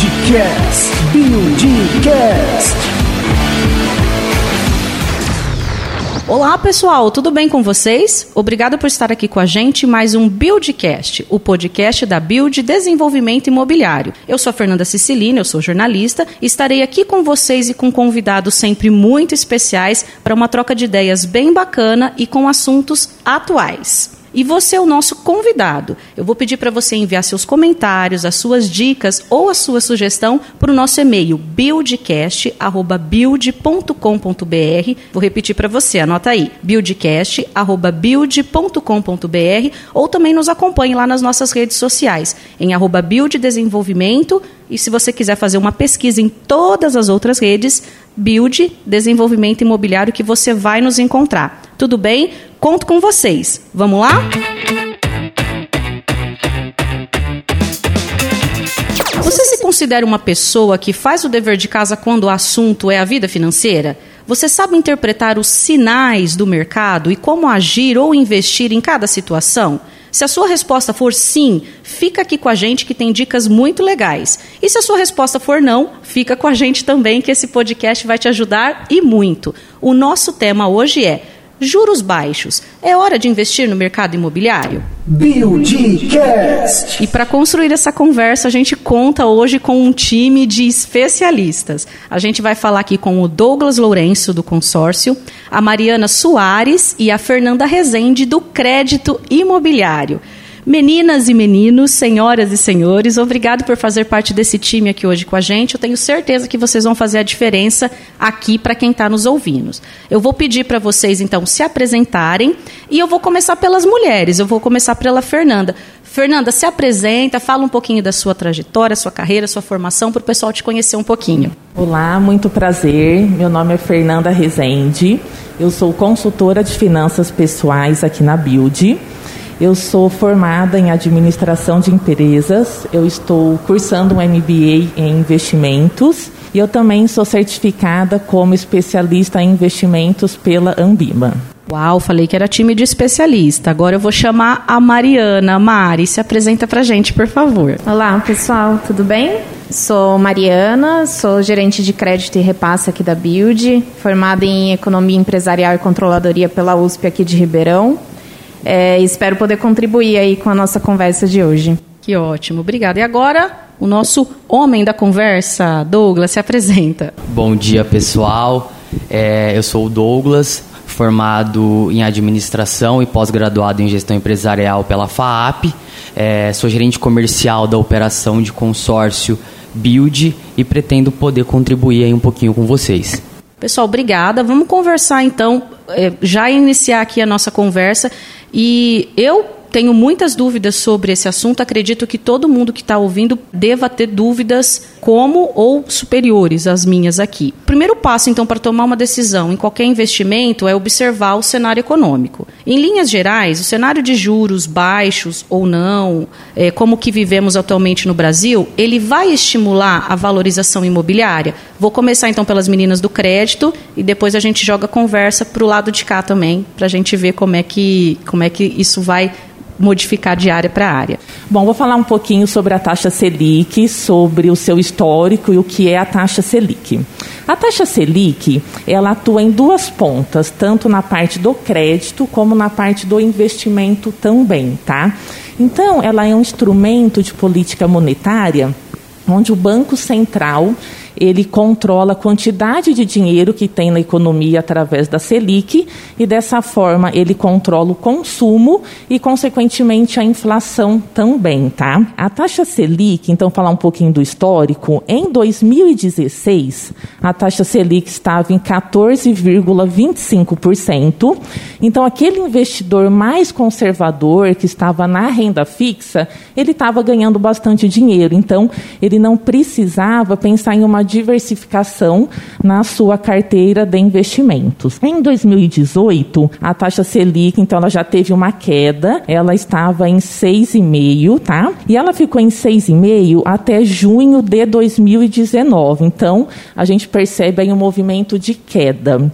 Buildcast. Buildcast. Olá pessoal, tudo bem com vocês? Obrigado por estar aqui com a gente mais um Buildcast, o podcast da Build Desenvolvimento Imobiliário. Eu sou a Fernanda Sicilina, eu sou jornalista e estarei aqui com vocês e com convidados sempre muito especiais para uma troca de ideias bem bacana e com assuntos atuais. E você é o nosso convidado. Eu vou pedir para você enviar seus comentários, as suas dicas ou a sua sugestão para o nosso e-mail buildcast@build.com.br. Vou repetir para você, anota aí: buildcast@build.com.br ou também nos acompanhe lá nas nossas redes sociais em arroba Build Desenvolvimento e se você quiser fazer uma pesquisa em todas as outras redes, Build Desenvolvimento Imobiliário que você vai nos encontrar. Tudo bem? Conto com vocês. Vamos lá? Você se considera uma pessoa que faz o dever de casa quando o assunto é a vida financeira? Você sabe interpretar os sinais do mercado e como agir ou investir em cada situação? Se a sua resposta for sim, fica aqui com a gente que tem dicas muito legais. E se a sua resposta for não, fica com a gente também que esse podcast vai te ajudar e muito. O nosso tema hoje é Juros baixos. É hora de investir no mercado imobiliário? Buildcast. E para construir essa conversa, a gente conta hoje com um time de especialistas. A gente vai falar aqui com o Douglas Lourenço, do consórcio, a Mariana Soares e a Fernanda Rezende, do Crédito Imobiliário. Meninas e meninos, senhoras e senhores, obrigado por fazer parte desse time aqui hoje com a gente. Eu tenho certeza que vocês vão fazer a diferença aqui para quem está nos ouvindo. Eu vou pedir para vocês, então, se apresentarem e eu vou começar pelas mulheres. Eu vou começar pela Fernanda. Fernanda, se apresenta, fala um pouquinho da sua trajetória, sua carreira, sua formação, para o pessoal te conhecer um pouquinho. Olá, muito prazer. Meu nome é Fernanda Rezende. Eu sou consultora de finanças pessoais aqui na Build. Eu sou formada em administração de empresas, eu estou cursando um MBA em investimentos e eu também sou certificada como especialista em investimentos pela Ambima. Uau, falei que era time de especialista. Agora eu vou chamar a Mariana. Mari, se apresenta pra gente, por favor. Olá, pessoal, tudo bem? Sou Mariana, sou gerente de crédito e repasse aqui da Build, formada em Economia Empresarial e Controladoria pela USP aqui de Ribeirão. É, espero poder contribuir aí com a nossa conversa de hoje. Que ótimo, obrigada. E agora, o nosso homem da conversa, Douglas, se apresenta. Bom dia, pessoal. É, eu sou o Douglas, formado em administração e pós-graduado em gestão empresarial pela FAAP. É, sou gerente comercial da operação de consórcio Build e pretendo poder contribuir aí um pouquinho com vocês. Pessoal, obrigada. Vamos conversar então, é, já iniciar aqui a nossa conversa. E eu tenho muitas dúvidas sobre esse assunto. Acredito que todo mundo que está ouvindo deva ter dúvidas como ou superiores às minhas aqui. O primeiro passo, então, para tomar uma decisão em qualquer investimento é observar o cenário econômico. Em linhas gerais, o cenário de juros baixos ou não, é, como que vivemos atualmente no Brasil, ele vai estimular a valorização imobiliária? Vou começar então pelas meninas do crédito e depois a gente joga a conversa para o lado de cá também, para a gente ver como é que, como é que isso vai modificar de área para área. Bom, vou falar um pouquinho sobre a taxa Selic, sobre o seu histórico e o que é a taxa Selic. A taxa Selic, ela atua em duas pontas, tanto na parte do crédito como na parte do investimento também, tá? Então, ela é um instrumento de política monetária onde o Banco Central ele controla a quantidade de dinheiro que tem na economia através da Selic e dessa forma ele controla o consumo e consequentemente a inflação também, tá? A taxa Selic, então falar um pouquinho do histórico, em 2016 a taxa Selic estava em 14,25%. Então aquele investidor mais conservador que estava na renda fixa, ele estava ganhando bastante dinheiro. Então ele não precisava pensar em uma diversificação na sua carteira de investimentos. Em 2018, a taxa Selic, então, ela já teve uma queda, ela estava em 6,5, tá? E ela ficou em 6,5 até junho de 2019. Então, a gente percebe aí um movimento de queda.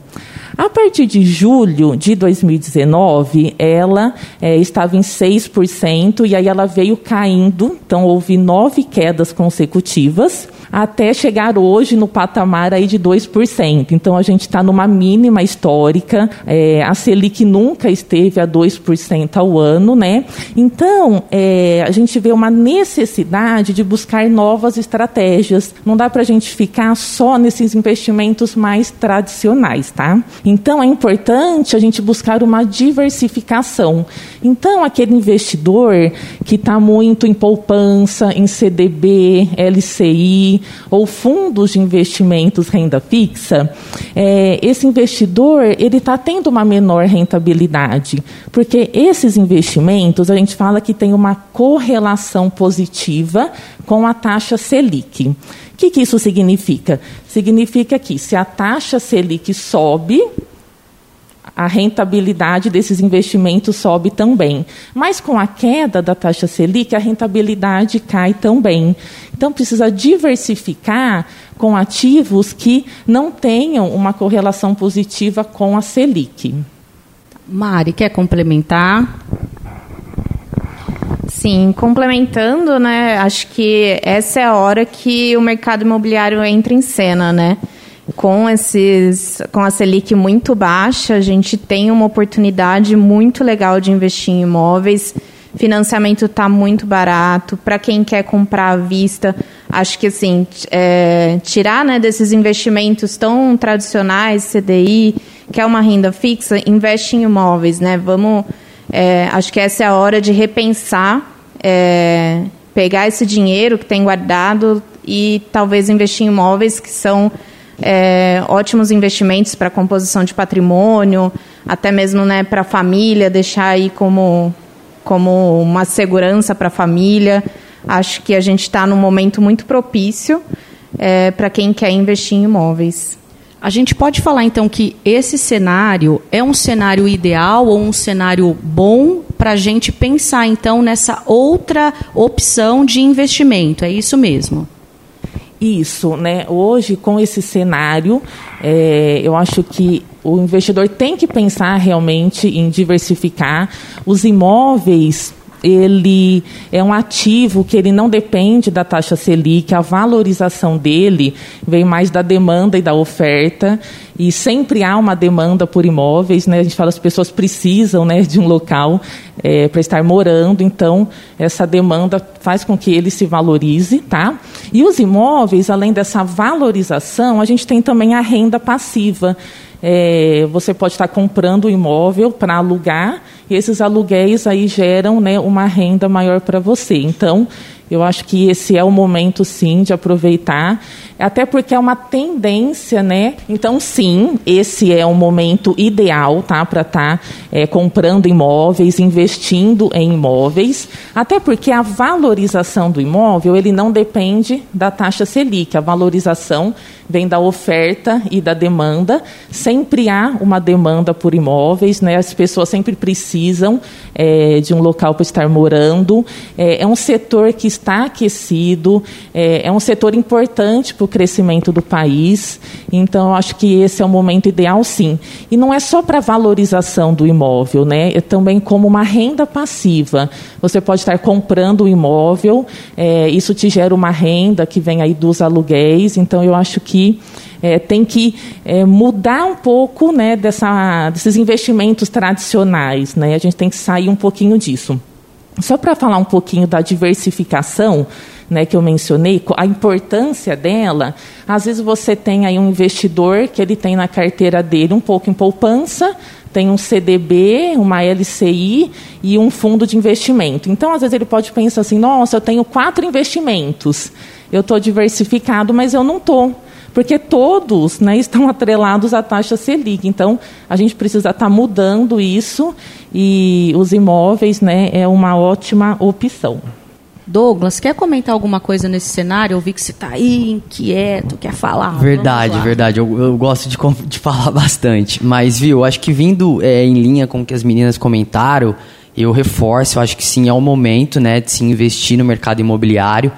A partir de julho de 2019, ela é, estava em 6%, e aí ela veio caindo, então houve nove quedas consecutivas até chegar hoje no patamar aí de 2%. Então a gente está numa mínima histórica. É, a Selic nunca esteve a 2% ao ano, né? Então é, a gente vê uma necessidade de buscar novas estratégias. Não dá para a gente ficar só nesses investimentos mais tradicionais, tá? Então é importante a gente buscar uma diversificação. Então aquele investidor que está muito em poupança, em CDB, LCI, ou fundos de investimentos renda fixa, é, esse investidor ele está tendo uma menor rentabilidade, porque esses investimentos a gente fala que tem uma correlação positiva com a taxa Selic. O que, que isso significa? Significa que se a taxa Selic sobe, a rentabilidade desses investimentos sobe também. Mas com a queda da taxa Selic, a rentabilidade cai também. Então, precisa diversificar com ativos que não tenham uma correlação positiva com a Selic. Mari, quer complementar? Sim, complementando, né? Acho que essa é a hora que o mercado imobiliário entra em cena, né? Com esses com a Selic muito baixa, a gente tem uma oportunidade muito legal de investir em imóveis. Financiamento está muito barato. Para quem quer comprar à vista, acho que assim, é, tirar né, desses investimentos tão tradicionais, CDI, que é uma renda fixa, investe em imóveis. Né? Vamos, é, acho que essa é a hora de repensar, é, pegar esse dinheiro que tem guardado e talvez investir em imóveis que são é, ótimos investimentos para composição de patrimônio, até mesmo né, para a família, deixar aí como, como uma segurança para a família. Acho que a gente está num momento muito propício é, para quem quer investir em imóveis. A gente pode falar então que esse cenário é um cenário ideal ou um cenário bom para a gente pensar então nessa outra opção de investimento, é isso mesmo? Isso, né? Hoje, com esse cenário, é, eu acho que o investidor tem que pensar realmente em diversificar. Os imóveis ele é um ativo que ele não depende da taxa Selic, a valorização dele vem mais da demanda e da oferta, e sempre há uma demanda por imóveis, né? A gente fala as pessoas precisam, né, de um local é, para estar morando, então essa demanda faz com que ele se valorize, tá? E os imóveis, além dessa valorização, a gente tem também a renda passiva. É, você pode estar comprando um imóvel para alugar e esses aluguéis aí geram né, uma renda maior para você. Então, eu acho que esse é o momento, sim, de aproveitar, até porque é uma tendência, né? Então, sim, esse é o momento ideal, tá, para estar tá, é, comprando imóveis, investindo em imóveis, até porque a valorização do imóvel ele não depende da taxa Selic, a valorização vem da oferta e da demanda. Sempre há uma demanda por imóveis, né? As pessoas sempre precisam é, de um local para estar morando. É, é um setor que está aquecido, é, é um setor importante para o crescimento do país. Então, acho que esse é o momento ideal, sim. E não é só para valorização do imóvel, né? É também como uma renda passiva. Você pode estar comprando o um imóvel, é, isso te gera uma renda que vem aí dos aluguéis. Então, eu acho que é, tem que é, mudar um pouco né, dessa, desses investimentos tradicionais. Né? A gente tem que sair um pouquinho disso. Só para falar um pouquinho da diversificação, né, que eu mencionei, a importância dela, às vezes você tem aí um investidor que ele tem na carteira dele um pouco em poupança, tem um CDB, uma LCI e um fundo de investimento. Então, às vezes ele pode pensar assim, nossa, eu tenho quatro investimentos, eu estou diversificado, mas eu não estou porque todos né, estão atrelados à taxa Selic. Então, a gente precisa estar tá mudando isso e os imóveis né, é uma ótima opção. Douglas, quer comentar alguma coisa nesse cenário? Eu vi que você está aí inquieto, quer falar. Verdade, verdade. Eu, eu gosto de, de, falar bastante. Mas, viu, acho que vindo é, em linha com o que as meninas comentaram, eu reforço, eu acho que sim, é o momento né, de se investir no mercado imobiliário.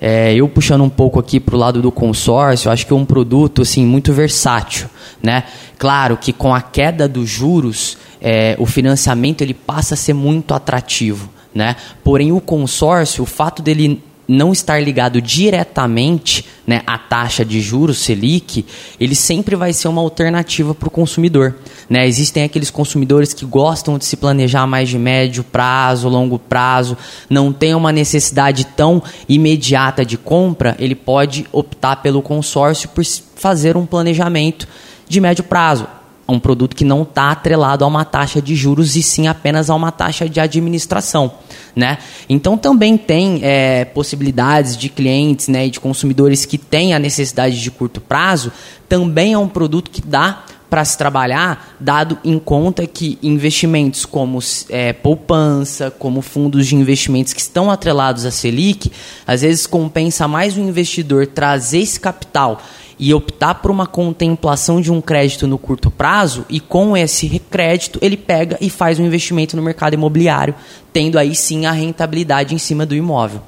É, eu puxando um pouco aqui para o lado do consórcio, acho que é um produto assim muito versátil, né? Claro que com a queda dos juros, é, o financiamento ele passa a ser muito atrativo, né? Porém o consórcio, o fato dele não estar ligado diretamente né, à taxa de juros Selic, ele sempre vai ser uma alternativa para o consumidor. Né? Existem aqueles consumidores que gostam de se planejar mais de médio prazo, longo prazo, não tem uma necessidade tão imediata de compra, ele pode optar pelo consórcio por fazer um planejamento de médio prazo um produto que não está atrelado a uma taxa de juros e sim apenas a uma taxa de administração. Né? Então também tem é, possibilidades de clientes né, e de consumidores que têm a necessidade de curto prazo, também é um produto que dá para se trabalhar, dado em conta que investimentos como é, poupança, como fundos de investimentos que estão atrelados à Selic, às vezes compensa mais o investidor trazer esse capital e optar por uma contemplação de um crédito no curto prazo e com esse crédito ele pega e faz um investimento no mercado imobiliário, tendo aí sim a rentabilidade em cima do imóvel.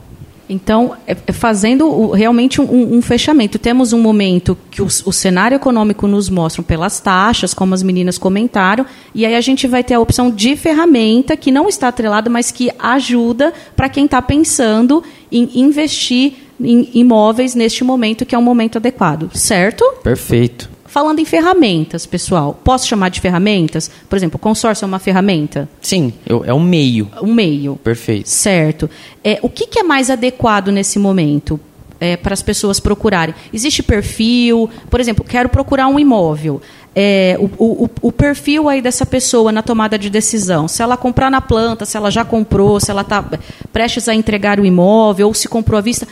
Então, é, é fazendo realmente um, um, fechamento. Temos um momento que o, o, cenário econômico nos mostra pelas taxas, como as meninas comentaram, e aí a gente vai ter a opção de ferramenta que não está atrelada, mas que ajuda para quem está pensando em investir em imóveis neste momento, que é um momento adequado, certo? Perfeito. Falando em ferramentas, pessoal, posso chamar de ferramentas? Por exemplo, o consórcio é uma ferramenta? Sim, é um meio. Um meio. Perfeito. Certo. É, o que, que é mais adequado nesse momento? É, para as pessoas procurarem. Existe perfil, por exemplo, quero procurar um imóvel é, o, o, o, perfil aí dessa pessoa na tomada de decisão. Se ela comprar na planta, se ela já comprou, se ela está prestes a entregar o imóvel, ou se comprou à vista.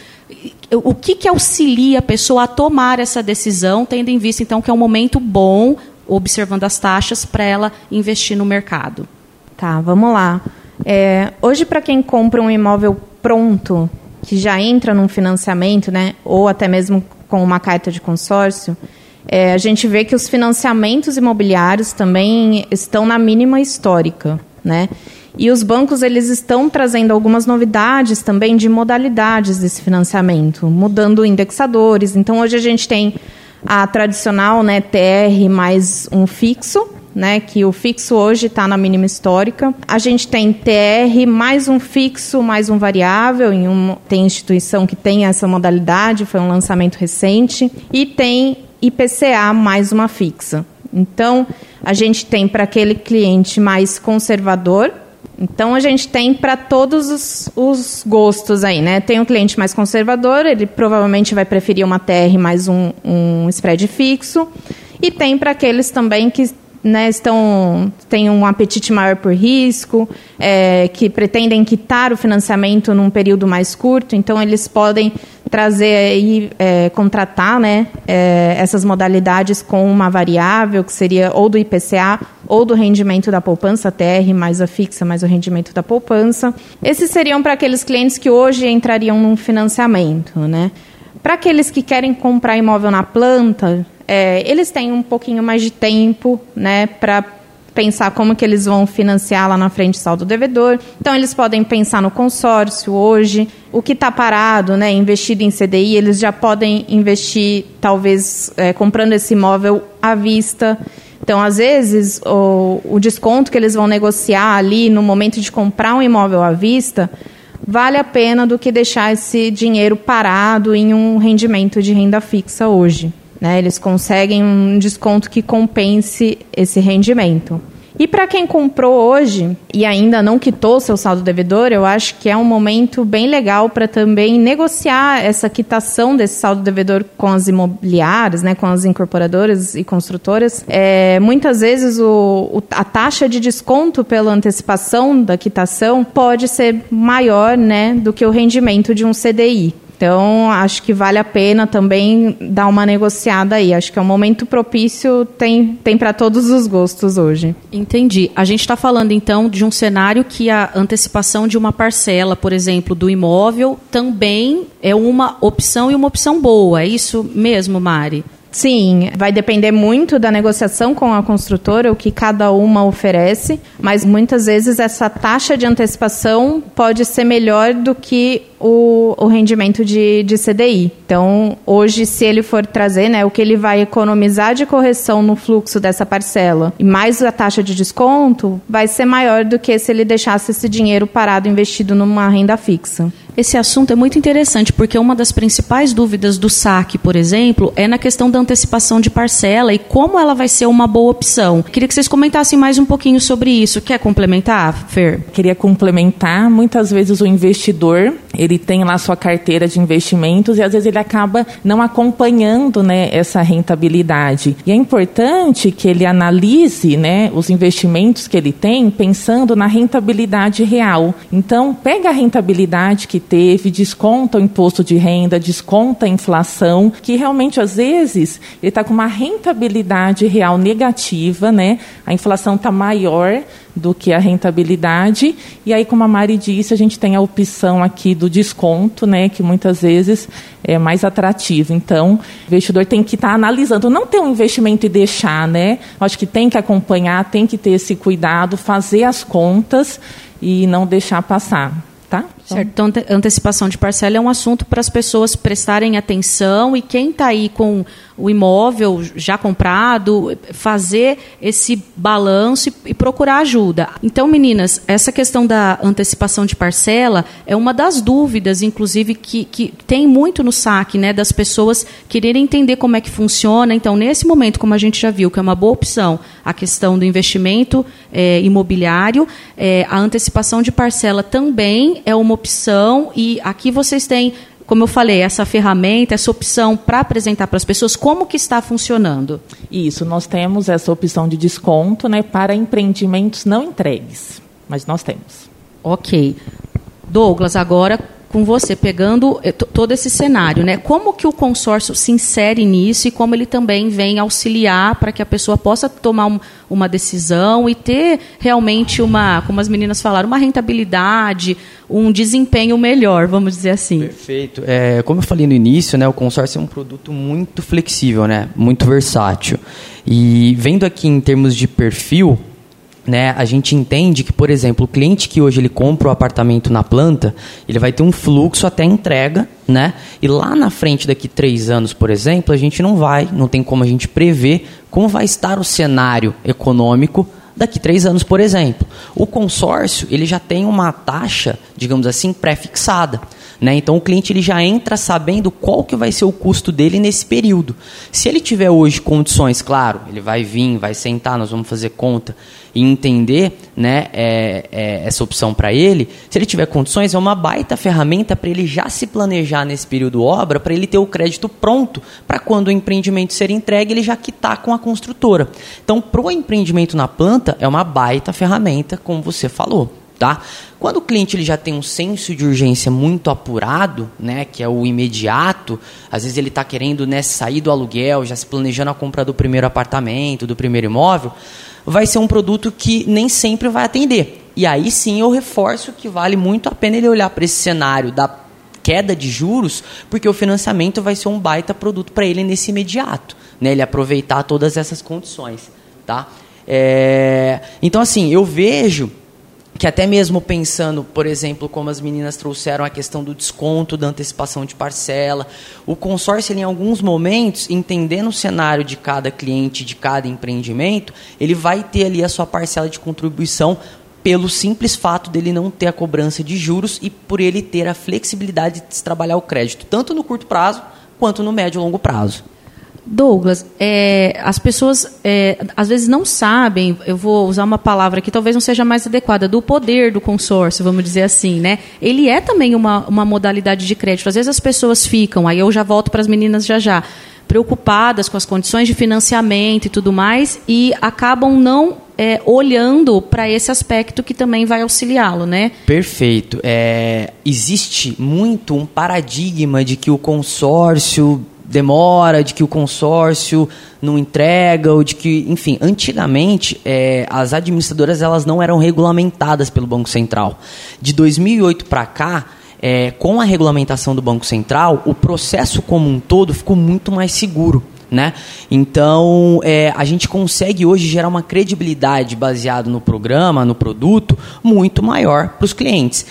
O que, que auxilia a pessoa a tomar essa decisão, tendo em vista, então, que é um momento bom, observando as taxas, para ela investir no mercado? Tá, vamos lá. É, hoje, para quem compra um imóvel pronto, que já entra num financiamento, né, ou até mesmo com uma carta de consórcio, é, a gente vê que os financiamentos imobiliários também estão na mínima histórica, né? E os bancos eles estão trazendo algumas novidades também de modalidades desse financiamento, mudando indexadores. Então hoje a gente tem a tradicional, né, TR mais um fixo, né, que o fixo hoje está na mínima histórica. A gente tem TR mais um fixo mais um variável, em um, tem instituição que tem essa modalidade, foi um lançamento recente, e tem IPCA mais uma fixa. Então, a gente tem para aquele cliente mais conservador, então a gente tem para todos os, os, gostos aí, né? Tem um cliente mais conservador, ele provavelmente vai preferir uma TR mais um, um spread fixo. E tem para aqueles também que né, estão, têm um apetite maior por risco, é, que pretendem quitar o financiamento num período mais curto, então eles podem trazer e é, contratar né, é, essas modalidades com uma variável que seria ou do IPCA ou do rendimento da poupança, TR mais a fixa mais o rendimento da poupança. Esses seriam para aqueles clientes que hoje entrariam num financiamento. Né? Para aqueles que querem comprar imóvel na planta, é, eles têm um pouquinho mais de tempo né, para pensar como que eles vão financiar lá na frente o saldo devedor. Então, eles podem pensar no consórcio hoje, o que está parado, né, investido em CDI, eles já podem investir, talvez, é, comprando esse imóvel à vista. Então, às vezes, o, o desconto que eles vão negociar ali no momento de comprar um imóvel à vista vale a pena do que deixar esse dinheiro parado em um rendimento de renda fixa hoje. Né? Eles conseguem um desconto que compense esse rendimento. E para quem comprou hoje e ainda não quitou seu saldo devedor, eu acho que é um momento bem legal para também negociar essa quitação desse saldo devedor com as imobiliárias, né, com as incorporadoras e construtoras. É, muitas vezes o, o, a taxa de desconto pela antecipação da quitação pode ser maior né, do que o rendimento de um CDI. Então, acho que vale a pena também dar uma negociada aí. Acho que é um momento propício, tem, tem para todos os gostos hoje. Entendi. A gente está falando, então, de um cenário que a antecipação de uma parcela, por exemplo, do imóvel, também é uma opção e uma opção boa. É isso mesmo, Mari? Sim, vai depender muito da negociação com a construtora, o que cada uma oferece, mas muitas vezes essa taxa de antecipação pode ser melhor do que o, o rendimento de, de CDI. Então, hoje, se ele for trazer né, o que ele vai economizar de correção no fluxo dessa parcela e mais a taxa de desconto, vai ser maior do que se ele deixasse esse dinheiro parado investido numa renda fixa. Esse assunto é muito interessante, porque uma das principais dúvidas do saque, por exemplo, é na questão da antecipação de parcela e como ela vai ser uma boa opção. Queria que vocês comentassem mais um pouquinho sobre isso. Quer complementar, Fer? Queria complementar. Muitas vezes o investidor ele tem lá sua carteira de investimentos e às vezes ele acaba não acompanhando né, essa rentabilidade. E é importante que ele analise né, os investimentos que ele tem pensando na rentabilidade real. Então, pega a rentabilidade que teve, desconta o imposto de renda, desconta a inflação, que realmente às vezes ele está com uma rentabilidade real negativa, né? A inflação está maior do que a rentabilidade. E aí, como a Mari disse, a gente tem a opção aqui do desconto, né, que muitas vezes é mais atrativo. Então, o investidor tem que estar tá analisando, não ter um investimento e deixar, né? Acho que tem que acompanhar, tem que ter esse cuidado, fazer as contas e não deixar passar. Tá? Certo. Então, antecipação de parcela é um assunto para as pessoas prestarem atenção e quem está aí com o imóvel já comprado, fazer esse balanço e, procurar ajuda. Então, meninas, essa questão da antecipação de parcela é uma das dúvidas, inclusive, que, que tem muito no saque, né, das pessoas quererem entender como é que funciona. Então, nesse momento, como a gente já viu, que é uma boa opção, a questão do investimento é, imobiliário, é, a antecipação de parcela também é uma opção e aqui vocês têm como eu falei, essa ferramenta, essa opção para apresentar para as pessoas como que está funcionando? Isso, nós temos essa opção de desconto né, para empreendimentos não entregues, mas nós temos. Ok. Douglas, agora com você, pegando eh, todo esse cenário, né? Como que o consórcio se insere nisso e como ele também vem auxiliar para que a pessoa possa tomar um, uma decisão e ter realmente uma, como as meninas falaram, uma rentabilidade, um desempenho melhor, vamos dizer assim. Perfeito. É, como eu falei no início, né, o consórcio é um produto muito flexível, né, muito versátil. E vendo aqui em termos de perfil, né, a gente entende que, por exemplo, o cliente que hoje ele compra o apartamento na planta, ele vai ter um fluxo até entrega, né? E lá na frente, daqui três anos, por exemplo, a gente não vai, não tem como a gente prever como vai estar o cenário econômico daqui três anos, por exemplo. O consórcio ele já tem uma taxa, digamos assim, pré-fixada. Né? Então o cliente ele já entra sabendo qual que vai ser o custo dele nesse período. Se ele tiver hoje condições, claro, ele vai vir, vai sentar, nós vamos fazer conta e entender né, é, é, essa opção para ele. Se ele tiver condições, é uma baita ferramenta para ele já se planejar nesse período obra, para ele ter o crédito pronto para quando o empreendimento ser entregue, ele já quitar com a construtora. Então, para o empreendimento na planta, é uma baita ferramenta, como você falou. Tá? Quando o cliente ele já tem um senso de urgência muito apurado, né, que é o imediato, às vezes ele está querendo né, sair do aluguel, já se planejando a compra do primeiro apartamento, do primeiro imóvel, vai ser um produto que nem sempre vai atender. E aí sim eu reforço que vale muito a pena ele olhar para esse cenário da queda de juros, porque o financiamento vai ser um baita produto para ele nesse imediato, né, ele aproveitar todas essas condições. Tá? É... Então, assim, eu vejo que até mesmo pensando, por exemplo, como as meninas trouxeram a questão do desconto, da antecipação de parcela, o consórcio, ele, em alguns momentos, entendendo o cenário de cada cliente, de cada empreendimento, ele vai ter ali a sua parcela de contribuição pelo simples fato dele não ter a cobrança de juros e por ele ter a flexibilidade de trabalhar o crédito, tanto no curto prazo quanto no médio e longo prazo. Douglas, é, as pessoas é, às vezes não sabem, eu vou usar uma palavra que talvez não seja mais adequada, do poder do consórcio, vamos dizer assim, né? Ele é também uma, uma modalidade de crédito. Às vezes as pessoas ficam, aí eu já volto para as meninas já já, preocupadas com as condições de financiamento e tudo mais, e acabam não é, olhando para esse aspecto que também vai auxiliá-lo, né? Perfeito. É, existe muito um paradigma de que o consórcio demora, de que o consórcio não entrega, ou de que, enfim, antigamente é, as administradoras elas não eram regulamentadas pelo Banco Central. De 2008 para cá, é, com a regulamentação do Banco Central, o processo como um todo ficou muito mais seguro. né? Então, é, a gente consegue hoje gerar uma credibilidade baseado no programa, no produto, muito maior para os clientes.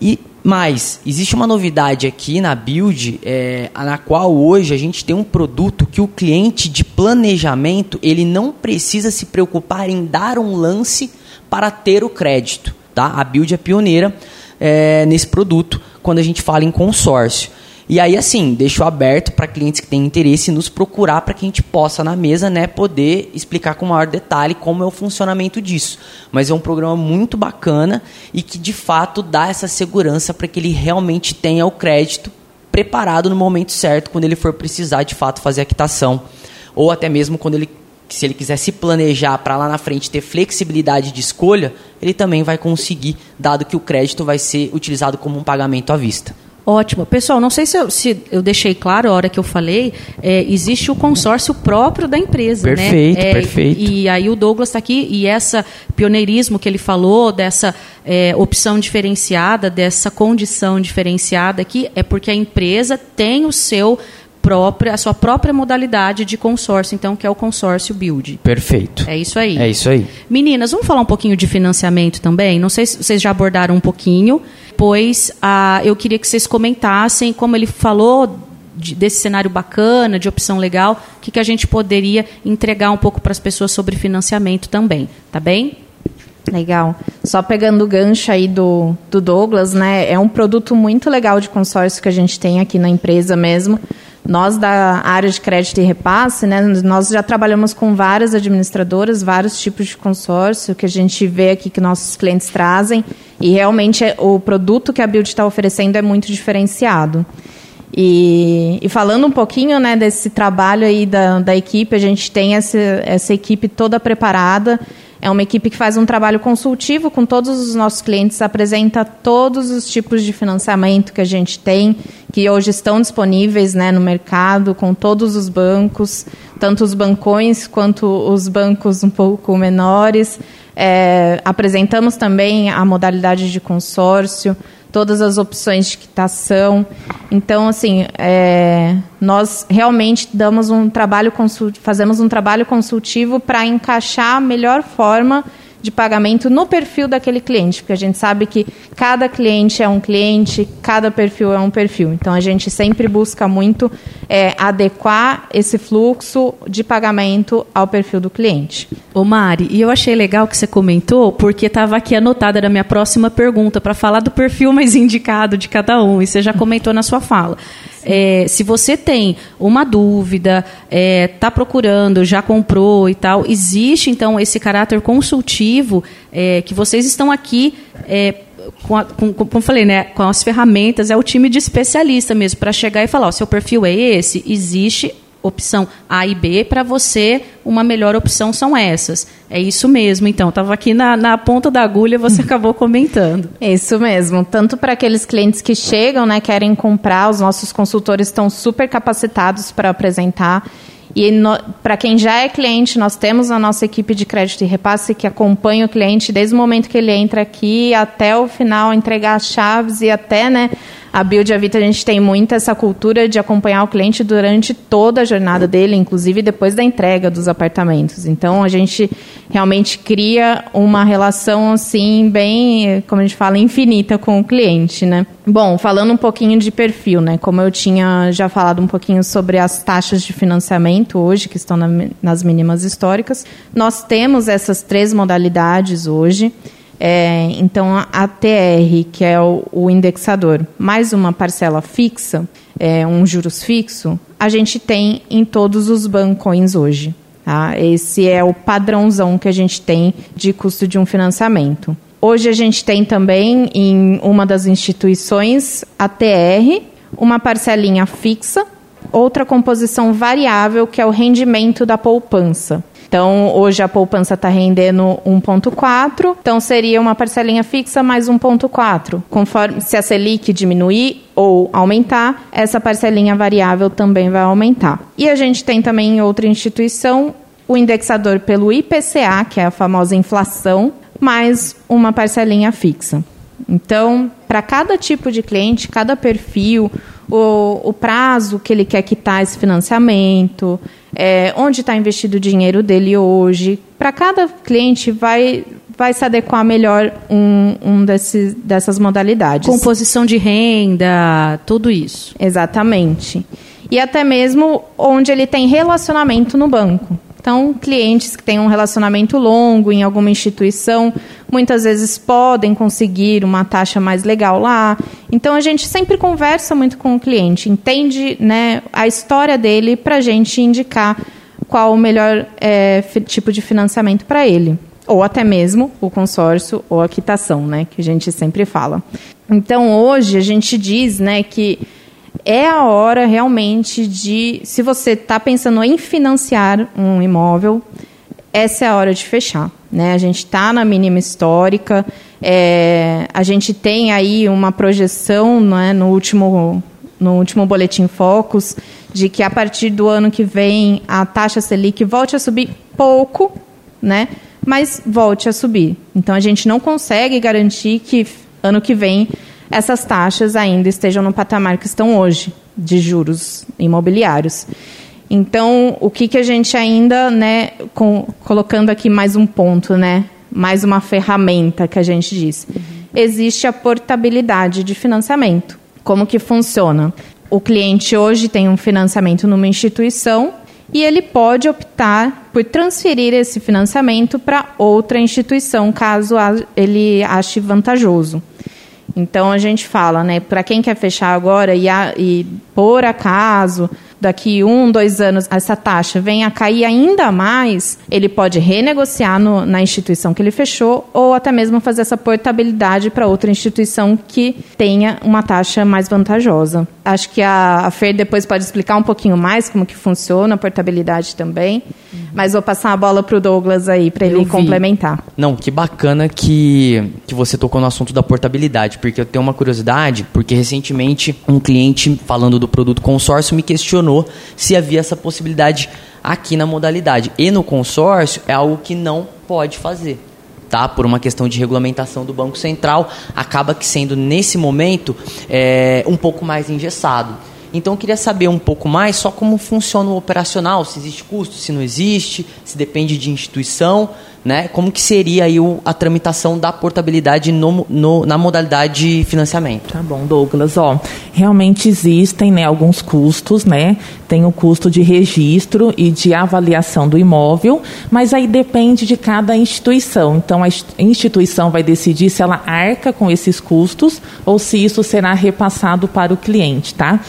E mas existe uma novidade aqui na Build, é, na qual hoje a gente tem um produto que o cliente de planejamento ele não precisa se preocupar em dar um lance para ter o crédito. Tá? A Build é pioneira é, nesse produto quando a gente fala em consórcio. E aí, assim, deixo aberto para clientes que têm interesse nos procurar para que a gente possa, na mesa, né, poder explicar com maior detalhe como é o funcionamento disso. Mas é um programa muito bacana e que, de fato, dá essa segurança para que ele realmente tenha o crédito preparado no momento certo, quando ele for precisar, de fato, fazer a quitação. Ou até mesmo quando ele se ele quiser se planejar para lá na frente ter flexibilidade de escolha, ele também vai conseguir, dado que o crédito vai ser utilizado como um pagamento à vista. Ótimo. Pessoal, não sei se eu, se eu, deixei claro a hora que eu falei, é, existe o consórcio próprio da empresa. Perfeito, né? é, perfeito. E aí o Douglas está aqui, e essa pioneirismo que ele falou, dessa é, opção diferenciada, dessa condição diferenciada aqui, é porque a empresa tem o seu própria, a sua própria modalidade de consórcio, então, que é o consórcio Build. Perfeito. É isso aí. É isso aí. Meninas, vamos falar um pouquinho de financiamento também? Não sei se vocês já abordaram um pouquinho, pois ah, eu queria que vocês comentassem, como ele falou de, desse cenário bacana, de opção legal, o que, que a gente poderia entregar um pouco para as pessoas sobre financiamento também, tá bem? Legal. Só pegando o gancho aí do, do Douglas, né? É um produto muito legal de consórcio que a gente tem aqui na empresa mesmo. Nós da área de crédito e repasse, né, nós já trabalhamos com várias administradoras, vários tipos de consórcio que a gente vê aqui que nossos clientes trazem e realmente é, o produto que a Build está oferecendo é muito diferenciado. E, e, falando um pouquinho né, desse trabalho aí da, da equipe, a gente tem essa, essa equipe toda preparada é uma equipe que faz um trabalho consultivo com todos os nossos clientes, apresenta todos os tipos de financiamento que a gente tem, que hoje estão disponíveis né, no mercado, com todos os bancos, tanto os bancões quanto os bancos um pouco menores. É, apresentamos também a modalidade de consórcio, todas as opções de quitação. Então, assim, é, nós realmente damos um trabalho fazemos um trabalho consultivo para encaixar a melhor forma de pagamento no perfil daquele cliente, porque a gente sabe que cada cliente é um cliente, cada perfil é um perfil. Então a gente sempre busca muito é, adequar esse fluxo de pagamento ao perfil do cliente. Ô Mari, e eu achei legal que você comentou, porque estava aqui anotada na minha próxima pergunta para falar do perfil mais indicado de cada um, e você já comentou na sua fala. É, se você tem uma dúvida, está é, tá procurando, já comprou e tal, existe então esse caráter consultivo é, que vocês estão aqui é, com, a, com, como eu falei, né, com as ferramentas, é o time de especialista mesmo, para chegar e falar, o seu perfil é esse, existe opção A e B, para você, uma melhor opção são essas. É isso mesmo, então. Estava aqui na, na ponta da agulha, você acabou comentando. Isso mesmo. Tanto para aqueles clientes que chegam, né, querem comprar, os nossos consultores estão super capacitados para apresentar. E para quem já é cliente, nós temos a nossa equipe de crédito e repasse que acompanha o cliente desde o momento que ele entra aqui até o final, entregar as chaves e até, né, a Build a Vita a gente tem muito essa cultura de acompanhar o cliente durante toda a jornada dele, inclusive depois da entrega dos apartamentos. Então a gente realmente cria uma relação assim bem, como a gente fala, infinita com o cliente, né? Bom, falando um pouquinho de perfil, né? Como eu tinha já falado um pouquinho sobre as taxas de financiamento hoje que estão na, nas mínimas históricas, nós temos essas três modalidades hoje. É, então, a TR, que é o, o, indexador, mais uma parcela fixa, é, um juros fixo, a gente tem em todos os bancões hoje. Tá? Esse é o padrãozão que a gente tem de custo de um financiamento. Hoje a gente tem também em uma das instituições a TR, uma parcelinha fixa, outra composição variável que é o rendimento da poupança. Então, hoje a poupança está rendendo 1,4, então seria uma parcelinha fixa mais 1,4. Conforme se a Selic diminuir ou aumentar, essa parcelinha variável também vai aumentar. E a gente tem também em outra instituição o indexador pelo IPCA, que é a famosa inflação, mais uma parcelinha fixa. Então, para cada tipo de cliente, cada perfil, o, o prazo que ele quer quitar esse financiamento, é, onde está investido o dinheiro dele hoje. Para cada cliente vai vai se adequar melhor um, um desses, dessas modalidades. Composição de renda, tudo isso. Exatamente. E até mesmo onde ele tem relacionamento no banco. Então, clientes que têm um relacionamento longo em alguma instituição, muitas vezes podem conseguir uma taxa mais legal lá. Então, a gente sempre conversa muito com o cliente, entende né, a história dele para a gente indicar qual o melhor é, tipo de financiamento para ele ou até mesmo o consórcio ou a quitação, né, que a gente sempre fala. Então, hoje a gente diz, né, que é a hora realmente de, se você está pensando em financiar um imóvel, essa é a hora de fechar. Né? A gente está na mínima histórica, é, a gente tem aí uma projeção né, no, último, no último Boletim Focus de que a partir do ano que vem a taxa Selic volte a subir pouco, né? mas volte a subir. Então a gente não consegue garantir que ano que vem essas taxas ainda estejam no patamar que estão hoje de juros imobiliários. Então, o que, que a gente ainda, né, com, colocando aqui mais um ponto, né, mais uma ferramenta que a gente diz, existe a portabilidade de financiamento. Como que funciona? O cliente hoje tem um financiamento numa instituição e ele pode optar por transferir esse financiamento para outra instituição, caso ele ache vantajoso. Então a gente fala, né, para quem quer fechar agora e, a, e por acaso daqui um, dois anos, essa taxa venha a cair ainda mais, ele pode renegociar no, na instituição que ele fechou ou até mesmo fazer essa portabilidade para outra instituição que tenha uma taxa mais vantajosa. Acho que a, a Fer depois pode explicar um pouquinho mais como que funciona a portabilidade também, uhum. mas vou passar a bola para o Douglas aí para ele complementar. Não, que bacana que, que você tocou no assunto da portabilidade, porque eu tenho uma curiosidade, porque recentemente um cliente falando do produto consórcio me questionou questionou se havia essa possibilidade aqui na modalidade. E no consórcio é algo que não pode fazer. Tá? Por uma questão de regulamentação do Banco Central, acaba que sendo nesse momento é, um pouco mais engessado. Então eu queria saber um pouco mais só como funciona o operacional, se existe custo, se não existe, se depende de instituição, né? Como que seria aí o, a tramitação da portabilidade no, no, na modalidade de financiamento? Tá bom, Douglas. Ó, realmente existem né, alguns custos, né? Tem o custo de registro e de avaliação do imóvel, mas aí depende de cada instituição. Então a instituição vai decidir se ela arca com esses custos ou se isso será repassado para o cliente, tá?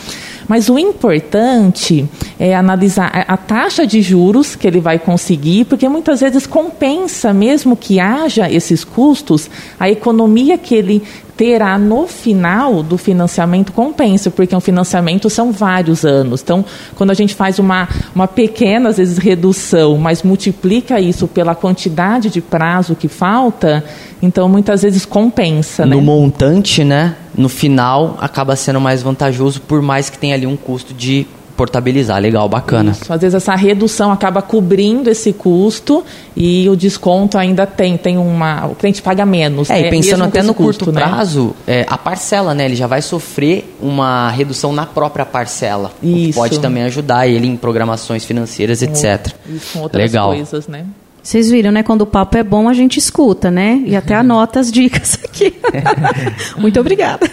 Mas o importante é analisar a taxa de juros que ele vai conseguir, porque muitas vezes compensa, mesmo que haja esses custos, a economia que ele terá no final do financiamento compensa, porque um financiamento são vários anos. Então, quando a gente faz uma, uma pequena, às vezes, redução, mas multiplica isso pela quantidade de prazo que falta, então muitas vezes compensa. No né? montante, né? No final, acaba sendo mais vantajoso, por mais que tenha ali um custo de portabilizar. Legal, bacana. Isso. Às vezes essa redução acaba cobrindo esse custo e o desconto ainda tem, tem uma. O cliente paga menos. É, né? e pensando até no custo, curto né? prazo, é, a parcela, né? Ele já vai sofrer uma redução na própria parcela. Isso. pode também ajudar ele em programações financeiras, etc. Isso, com outras Legal. coisas, né? Vocês viram, né? Quando o papo é bom, a gente escuta, né? E até anota as dicas aqui. Muito obrigada.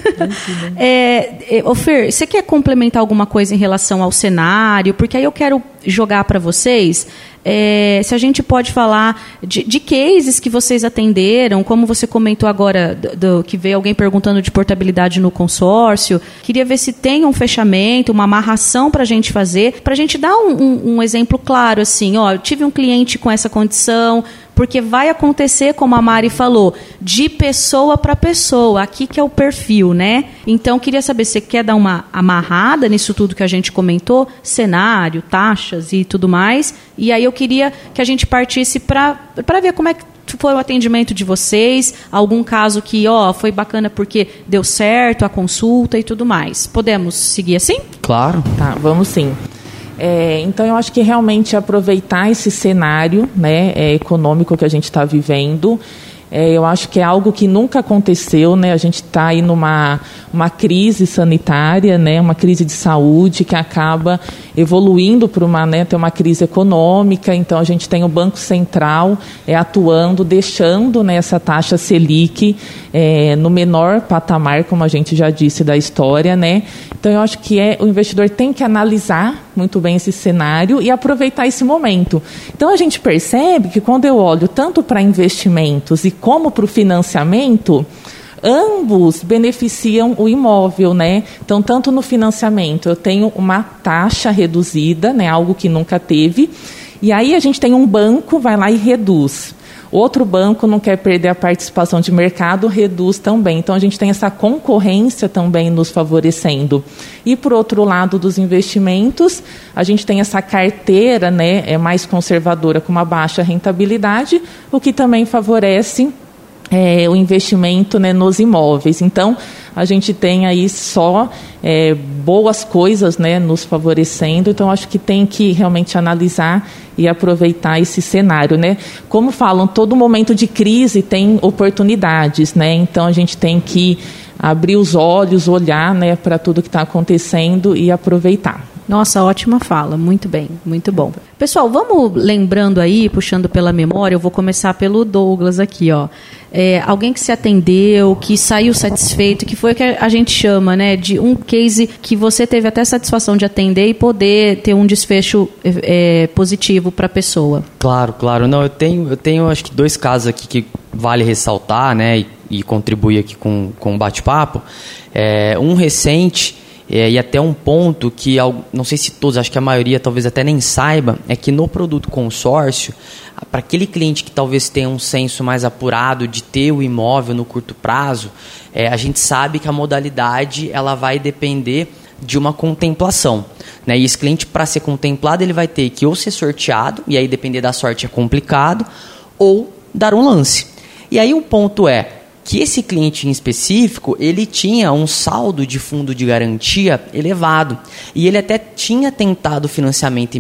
É, é, Fer, você quer complementar alguma coisa em relação ao cenário? Porque aí eu quero jogar para vocês é, se a gente pode falar de, de, cases que vocês atenderam, como você comentou agora, do, do, que veio alguém perguntando de portabilidade no consórcio. Queria ver se tem um fechamento, uma amarração para a gente fazer, para a gente dar um, um, um exemplo claro, assim, ó, tive um cliente com essa condição, porque vai acontecer, como a Mari falou, de pessoa para pessoa. Aqui que é o perfil, né? Então, queria saber, você quer dar uma amarrada nisso tudo que a gente comentou? Cenário, taxas e tudo mais. E aí eu queria que a gente partisse para ver como é que foi o atendimento de vocês, algum caso que, ó, foi bacana porque deu certo a consulta e tudo mais. Podemos seguir assim? Claro. Tá, vamos sim. É, então, eu acho que realmente aproveitar esse cenário né, é, econômico que a gente está vivendo É, eu acho que é algo que nunca aconteceu, né? A gente está aí numa uma crise sanitária, né? Uma crise de saúde que acaba evoluindo para uma, né? Ter uma crise econômica. Então a gente tem o Banco Central é, atuando, deixando né, essa taxa selic é, no menor patamar, como a gente já disse da história, né? Então eu acho que é o investidor tem que analisar muito bem esse cenário e aproveitar esse momento. Então a gente percebe que quando eu olho tanto para investimentos e como para o financiamento, ambos beneficiam o imóvel, né? Então, tanto no financiamento, eu tenho uma taxa reduzida, né? Algo que nunca teve. E aí a gente tem um banco, vai lá e reduz. Outro banco não quer perder a participação de mercado, reduz também. Então a gente tem essa concorrência também nos favorecendo. E por outro lado dos investimentos, a gente tem essa carteira, né, é mais conservadora com uma baixa rentabilidade, o que também favorece é, o investimento né, nos imóveis. Então, a gente tem aí só é, boas coisas né, nos favorecendo, então acho que tem que realmente analisar e aproveitar esse cenário. Né? Como falam, todo momento de crise tem oportunidades, né? então a gente tem que abrir os olhos, olhar né, para tudo que está acontecendo e aproveitar. Nossa, ótima fala, muito bem, muito bom. Pessoal, vamos lembrando aí, puxando pela memória, eu vou começar pelo Douglas aqui, ó. É, alguém que se atendeu, que saiu satisfeito, que foi o que a gente chama, né, de um case que você teve até satisfação de atender e poder ter um desfecho é, positivo para a pessoa. Claro, claro. Não, eu tenho, eu tenho acho que dois casos aqui que vale ressaltar, né, e, e contribuir aqui com, com o bate-papo. É, um recente é, e até um ponto que, não sei se todos, acho que a maioria talvez até nem saiba, é que no produto consórcio, para aquele cliente que talvez tenha um senso mais apurado de ter o imóvel no curto prazo, é, a gente sabe que a modalidade ela vai depender de uma contemplação. Né? E esse cliente, para ser contemplado, ele vai ter que ou ser sorteado, e aí depender da sorte é complicado, ou dar um lance. E aí o ponto é, que esse cliente em específico, ele tinha um saldo de fundo de garantia elevado. E ele até tinha tentado financiamento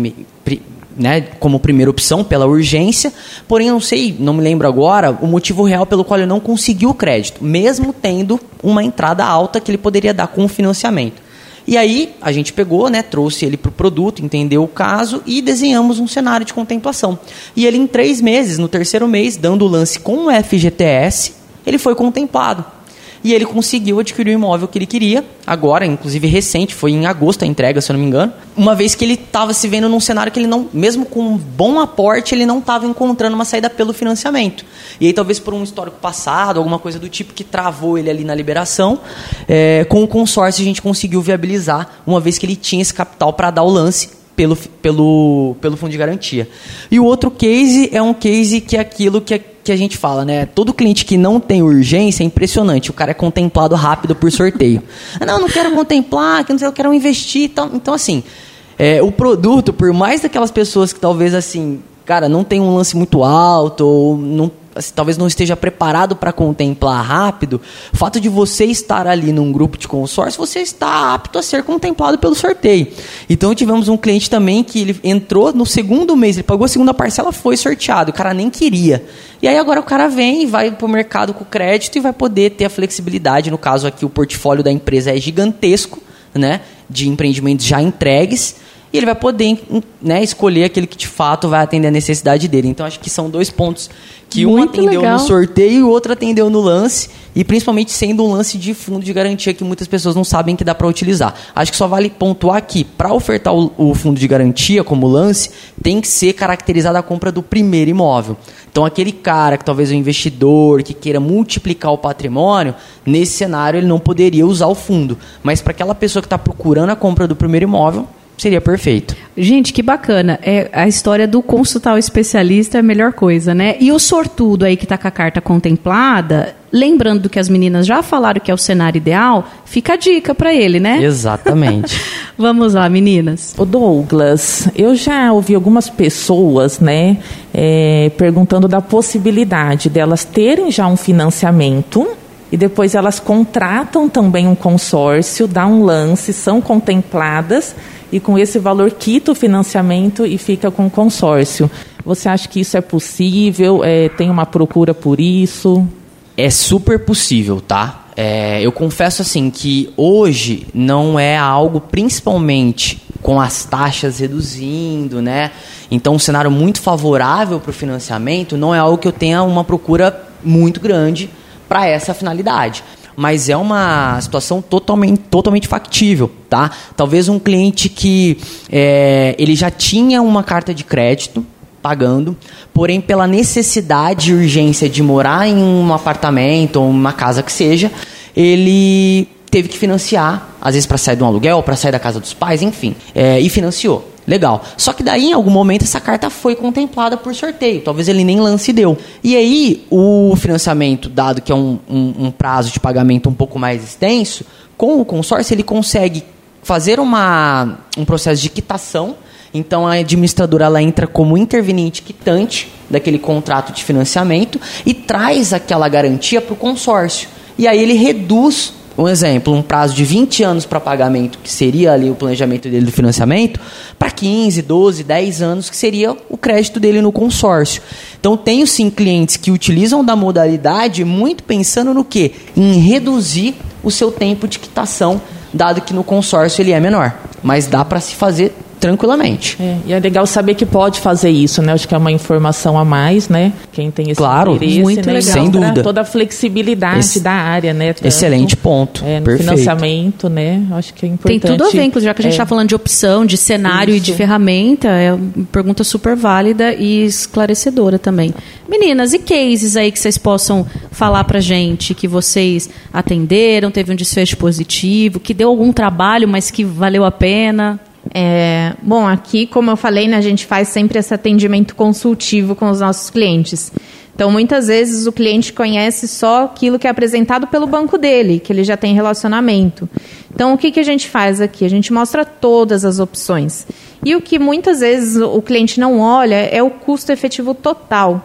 né, como primeira opção pela urgência, porém não sei, não me lembro agora, o motivo real pelo qual ele não conseguiu o crédito, mesmo tendo uma entrada alta que ele poderia dar com o financiamento. E aí a gente pegou, né, trouxe ele para o produto, entendeu o caso e desenhamos um cenário de contemplação. E ele em três meses, no terceiro mês, dando o lance com o FGTS, ele foi contemplado. E ele conseguiu adquirir o imóvel que ele queria, agora, inclusive recente, foi em agosto a entrega, se eu não me engano. Uma vez que ele estava se vendo num cenário que ele não, mesmo com um bom aporte, ele não estava encontrando uma saída pelo financiamento. E aí, talvez por um histórico passado, alguma coisa do tipo que travou ele ali na liberação, é, com o consórcio a gente conseguiu viabilizar, uma vez que ele tinha esse capital para dar o lance pelo, pelo, pelo fundo de garantia. E o outro case é um case que é aquilo que, que a gente fala, né? Todo cliente que não tem urgência é impressionante. O cara é contemplado rápido por sorteio. não, não quero contemplar, que não sei, eu quero investir. Então, então assim, é, o produto, por mais daquelas pessoas que talvez assim, cara, não tem um lance muito alto ou não talvez não esteja preparado para contemplar rápido, o fato de você estar ali num grupo de consórcio, você está apto a ser contemplado pelo sorteio. Então tivemos um cliente também que ele entrou no segundo mês, ele pagou a segunda parcela, foi sorteado, o cara nem queria. E aí agora o cara vem e vai para o mercado com crédito e vai poder ter a flexibilidade, no caso aqui o portfólio da empresa é gigantesco, né, de empreendimentos já entregues, e ele vai poder né, escolher aquele que de fato vai atender a necessidade dele. Então acho que são dois pontos que Muito um atendeu legal. no sorteio e o outro atendeu no lance, e principalmente sendo um lance de fundo de garantia que muitas pessoas não sabem que dá para utilizar. Acho que só vale pontuar que para ofertar o, o, fundo de garantia como lance, tem que ser caracterizada a compra do primeiro imóvel. Então aquele cara que talvez é um investidor que queira multiplicar o patrimônio, nesse cenário ele não poderia usar o fundo, mas para aquela pessoa que está procurando a compra do primeiro imóvel, seria perfeito. Gente, que bacana. É a história do consultar o especialista é a melhor coisa, né? E o sortudo aí que está com a carta contemplada, lembrando do que as meninas já falaram que é o cenário ideal, fica a dica para ele, né? Exatamente. Vamos lá, meninas. O Douglas, eu já ouvi algumas pessoas, né, é, perguntando da possibilidade delas terem já um financiamento e depois elas contratam também um consórcio, dá um lance, são contempladas e com esse valor quita o financiamento e fica com o consórcio. Você acha que isso é possível? É, tem uma procura por isso? É super possível, tá? É, eu confesso assim que hoje não é algo, principalmente com as taxas reduzindo, né? Então um cenário muito favorável para o financiamento não é algo que eu tenha uma procura muito grande para essa finalidade. Mas é uma situação totalmente, totalmente factível, tá? Talvez um cliente que é, ele já tinha uma carta de crédito pagando, porém pela necessidade e urgência de morar em um apartamento ou uma casa que seja, ele teve que financiar, às vezes para sair de um aluguel, para sair da casa dos pais, enfim, é, e financiou. Legal. Só que daí, em algum momento, essa carta foi contemplada por sorteio. Talvez ele nem lance deu. E aí, o financiamento, dado que é um, um, um prazo de pagamento um pouco mais extenso, com o consórcio ele consegue fazer uma, um processo de quitação então a administradora ela entra como interveniente quitante daquele contrato de financiamento e traz aquela garantia para o consórcio. E aí ele reduz, um exemplo, um prazo de 20 anos para pagamento, que seria ali o planejamento dele do financiamento, para 15, 12, 10 anos, que seria o crédito dele no consórcio. Então tenho sim clientes que utilizam da modalidade muito pensando no quê? Em reduzir o seu tempo de quitação, dado que no consórcio ele é menor. Mas dá para se fazer tranquilamente. É, e é legal saber que pode fazer isso, né? Acho que é uma informação a mais, né? Quem tem esse claro, interesse, muito né? legal. Sem dúvida. Toda a flexibilidade Esse, da área, né? Tanto, excelente ponto. É, no Perfeito. financiamento, né? Acho que é importante. Tem tudo a ver, inclusive, já que a gente está é, falando de opção, de cenário Isso. e de ferramenta, é uma pergunta super válida e esclarecedora também. Meninas, e cases aí que vocês possam falar pra gente, que vocês atenderam, teve um desfecho positivo, que deu algum trabalho, mas que valeu a pena? É, bom, aqui, como eu falei, né, a gente faz sempre esse atendimento consultivo com os nossos clientes. Então, muitas vezes o cliente conhece só aquilo que é apresentado pelo banco dele, que ele já tem relacionamento. Então, o que, que a gente faz aqui? A gente mostra todas as opções. E o que muitas vezes o cliente não olha é o custo efetivo total.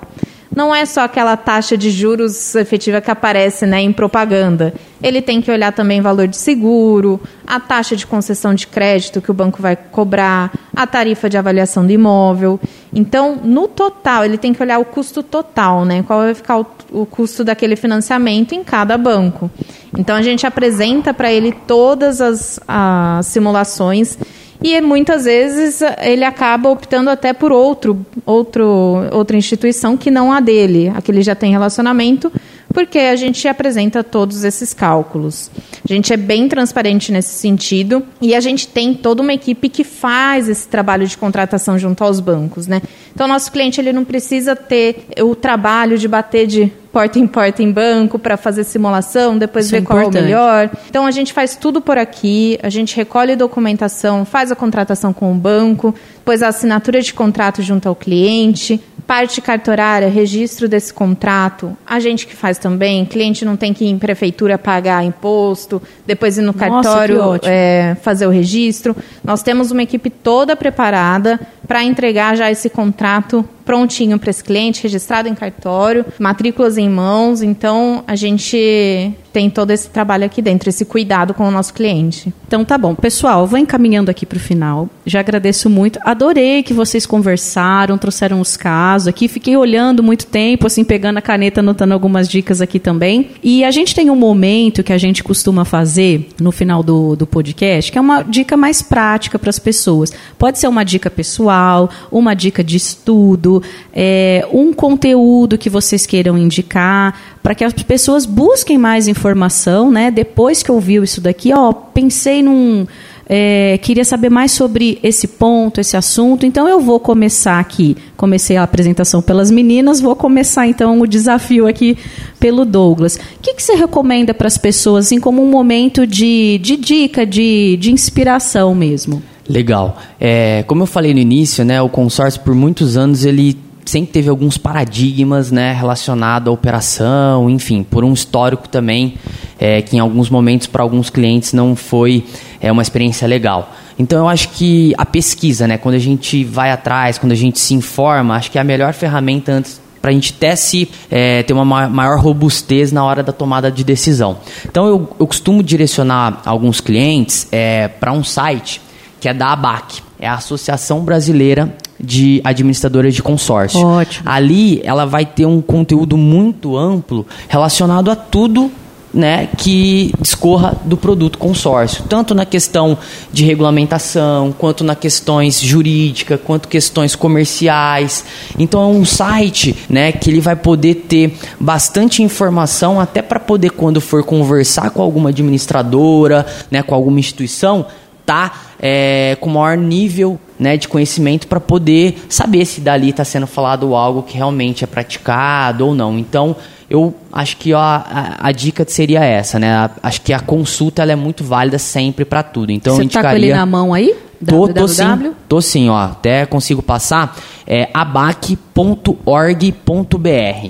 Não é só aquela taxa de juros efetiva que aparece né, em propaganda. Ele tem que olhar também valor de seguro, a taxa de concessão de crédito que o banco vai cobrar, a tarifa de avaliação do imóvel. Então, no total, ele tem que olhar o custo total, né? Qual vai ficar o, o custo daquele financiamento em cada banco. Então, a gente apresenta para ele todas as, as simulações e muitas vezes ele acaba optando até por outro, outro, outra instituição que não a dele, a que ele já tem relacionamento, porque a gente apresenta todos esses cálculos. A gente é bem transparente nesse sentido e a gente tem toda uma equipe que faz esse trabalho de contratação junto aos bancos, né? Então, nosso cliente ele não precisa ter o trabalho de bater de porta em porta em banco para fazer simulação, depois Isso é ver qual é o melhor. Então, a gente faz tudo por aqui, a gente recolhe documentação, faz a contratação com o banco, depois a assinatura de contrato junto ao cliente, parte cartorária, registro desse contrato, a gente que faz também, cliente não tem que ir em prefeitura pagar imposto, depois ir no Nossa, cartório é, fazer o registro. Nós temos uma equipe toda preparada para entregar já esse contrato prontinho para esse cliente, registrado em cartório, matrículas em mãos. Então, a gente tem todo esse trabalho aqui dentro, esse cuidado com o nosso cliente. Então tá bom. Pessoal, vou encaminhando aqui para o final. Já agradeço muito. Adorei que vocês conversaram, trouxeram os casos aqui. Fiquei olhando muito tempo, assim, pegando a caneta, anotando algumas dicas aqui também. E a gente tem um momento que a gente costuma fazer no final do, do podcast, que é uma dica mais prática para as pessoas. Pode ser uma dica pessoal, uma dica de estudo, é, um conteúdo que vocês queiram indicar, para que as pessoas busquem mais informação, né? Depois que ouviu isso daqui, ó, pensei num. é, queria saber mais sobre esse ponto, esse assunto. Então eu vou começar aqui. Comecei a apresentação pelas meninas, vou começar então o desafio aqui pelo Douglas. O que, que você recomenda para as pessoas, assim, como um momento de, de dica, de, de inspiração mesmo? Legal. É, como eu falei no início, né, o consórcio por muitos anos ele sempre teve alguns paradigmas, né, relacionado à operação, enfim, por um histórico também é, que em alguns momentos para alguns clientes não foi é, uma experiência legal. Então eu acho que a pesquisa, né, quando a gente vai atrás, quando a gente se informa, acho que é a melhor ferramenta antes para a gente até se é, ter uma ma- maior robustez na hora da tomada de decisão. Então eu, eu costumo direcionar alguns clientes é, para um site que é da ABAC, é a Associação Brasileira de administradora de consórcio. Ótimo. Ali ela vai ter um conteúdo muito amplo relacionado a tudo né, que discorra do produto consórcio, tanto na questão de regulamentação, quanto na questões jurídicas, quanto questões comerciais. Então é um site, né, que ele vai poder ter bastante informação até para poder quando for conversar com alguma administradora, né, com alguma instituição, tá é, com maior nível né, de conhecimento para poder saber se dali está sendo falado algo que realmente é praticado ou não. Então, eu acho que ó, a, a, dica seria essa, né? A, acho que a consulta ela é muito válida sempre para tudo. Então, Você eu indicaria... tá com ele na mão aí? Tô, tô sim, tô sim, ó. Até consigo passar. É abac.org.br.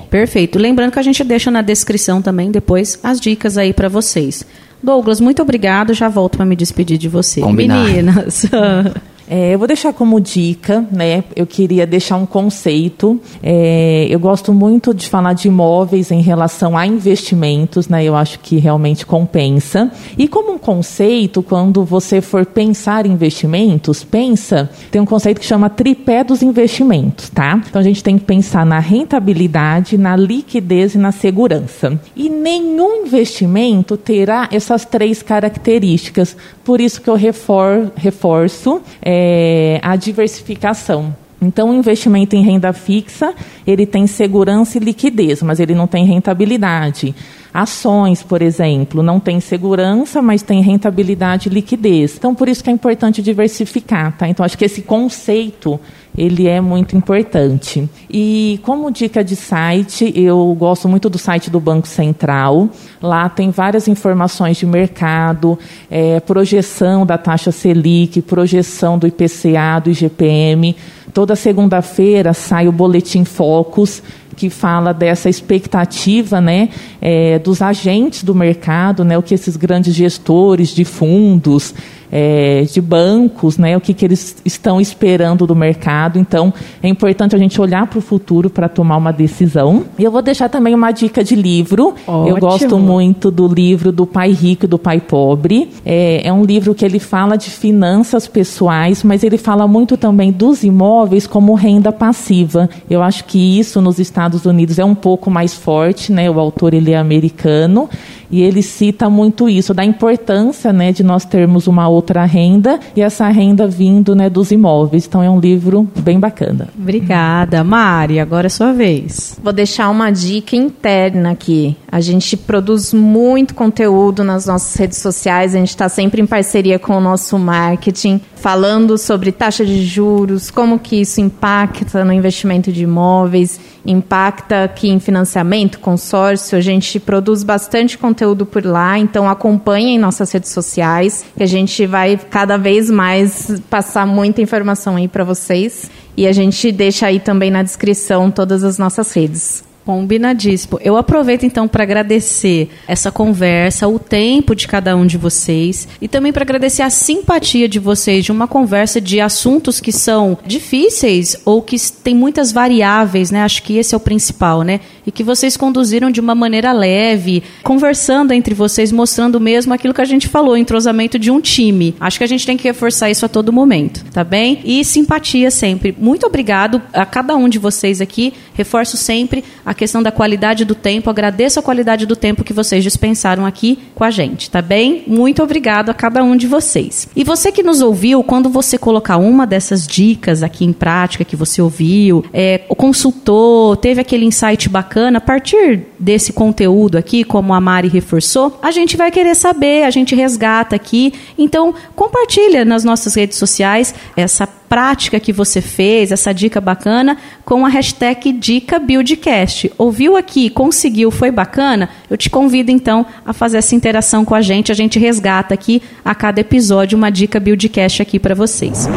Perfeito. Lembrando que a gente deixa na descrição também depois as dicas aí para vocês. Douglas, muito obrigado. Já volto para me despedir de você. Combinar. Meninas. É, eu vou deixar como dica, né? Eu queria deixar um conceito. É, eu gosto muito de falar de imóveis em relação a investimentos, né? Eu acho que realmente compensa. E como um conceito, quando você for pensar em investimentos, pensa, tem um conceito que chama tripé dos investimentos, tá? Então a gente tem que pensar na rentabilidade, na liquidez e na segurança. E nenhum investimento terá essas três características. Por isso que eu refor, reforço. É, é, a diversificação. Então, o investimento em renda fixa, ele tem segurança e liquidez, mas ele não tem rentabilidade. Ações, por exemplo, não tem segurança, mas tem rentabilidade e liquidez. Então, por isso que é importante diversificar, tá? Então, acho que esse conceito ele é muito importante. E como dica de site, eu gosto muito do site do Banco Central. Lá tem várias informações de mercado, é, projeção da taxa Selic, projeção do IPCA, do IGPM. Toda segunda-feira sai o boletim Focus que fala dessa expectativa né, é, dos agentes do mercado, né, o que esses grandes gestores de fundos, é, de bancos, né, o que, que eles estão esperando do mercado. Então, é importante a gente olhar para o futuro para tomar uma decisão. E eu vou deixar também uma dica de livro. Ótimo. Eu gosto muito do livro do Pai Rico e do Pai Pobre. É, é um livro que ele fala de finanças pessoais, mas ele fala muito também dos imóveis como renda passiva. Eu acho que isso nos Estados Unidos é um pouco mais forte, né? O autor ele é americano e ele cita muito isso, da importância né, de nós termos uma outra renda e essa renda vindo né, dos imóveis. Então é um livro bem bacana. Obrigada. Mari, agora é sua vez. Vou deixar uma dica interna aqui. A gente produz muito conteúdo nas nossas redes sociais, a gente está sempre em parceria com o nosso marketing, falando sobre taxa de juros, como que isso impacta no investimento de imóveis, impacta aqui em financiamento, consórcio. A gente produz bastante conteúdo por lá, então acompanhem nossas redes sociais, que a gente vai cada vez mais passar muita informação aí para vocês. E a gente deixa aí também na descrição todas as nossas redes. Combinadíssimo. Eu aproveito então para agradecer essa conversa, o tempo de cada um de vocês e também para agradecer a simpatia de vocês de uma conversa de assuntos que são difíceis ou que tem muitas variáveis, né? Acho que esse é o principal, né? E que vocês conduziram de uma maneira leve, conversando entre vocês, mostrando mesmo aquilo que a gente falou, entrosamento de um time. Acho que a gente tem que reforçar isso a todo momento, tá bem? E simpatia sempre. Muito obrigado a cada um de vocês aqui. Reforço sempre a a questão da qualidade do tempo. Agradeço a qualidade do tempo que vocês dispensaram aqui com a gente, tá bem? Muito obrigado a cada um de vocês. E você que nos ouviu, quando você colocar uma dessas dicas aqui em prática que você ouviu, é, consultou, teve aquele insight bacana, a partir desse conteúdo aqui, como a Mari reforçou, a gente vai querer saber, a gente resgata aqui. Então, compartilha nas nossas redes sociais essa prática que você fez, essa dica bacana, com a hashtag Dica Buildcast. Ouviu aqui, conseguiu, foi bacana? Eu te convido então a fazer essa interação com a gente. A gente resgata aqui a cada episódio uma dica Buildcast aqui para vocês.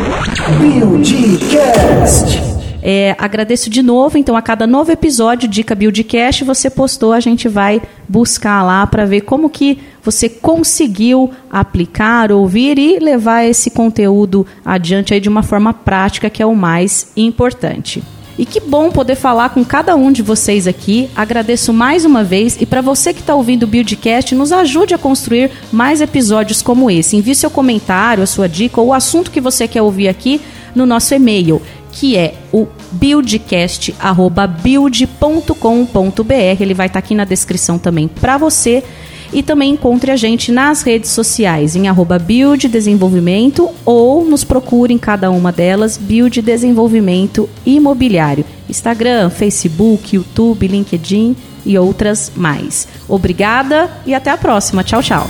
Buildcast. É, agradeço de novo, então a cada novo episódio Dica Buildcast você postou, a gente vai buscar lá para ver como que você conseguiu aplicar, ouvir e levar esse conteúdo adiante aí de uma forma prática, que é o mais importante. E que bom poder falar com cada um de vocês aqui. Agradeço mais uma vez. E para você que está ouvindo o Buildcast, nos ajude a construir mais episódios como esse. Envie seu comentário, a sua dica ou o assunto que você quer ouvir aqui no nosso e-mail que é o buildcast@build.com.br. Ele vai estar aqui na descrição também para você. E também encontre a gente nas redes sociais em arroba Build Desenvolvimento ou nos procure em cada uma delas Build Desenvolvimento Imobiliário. Instagram, Facebook, YouTube, LinkedIn e outras mais. Obrigada e até a próxima. Tchau, tchau.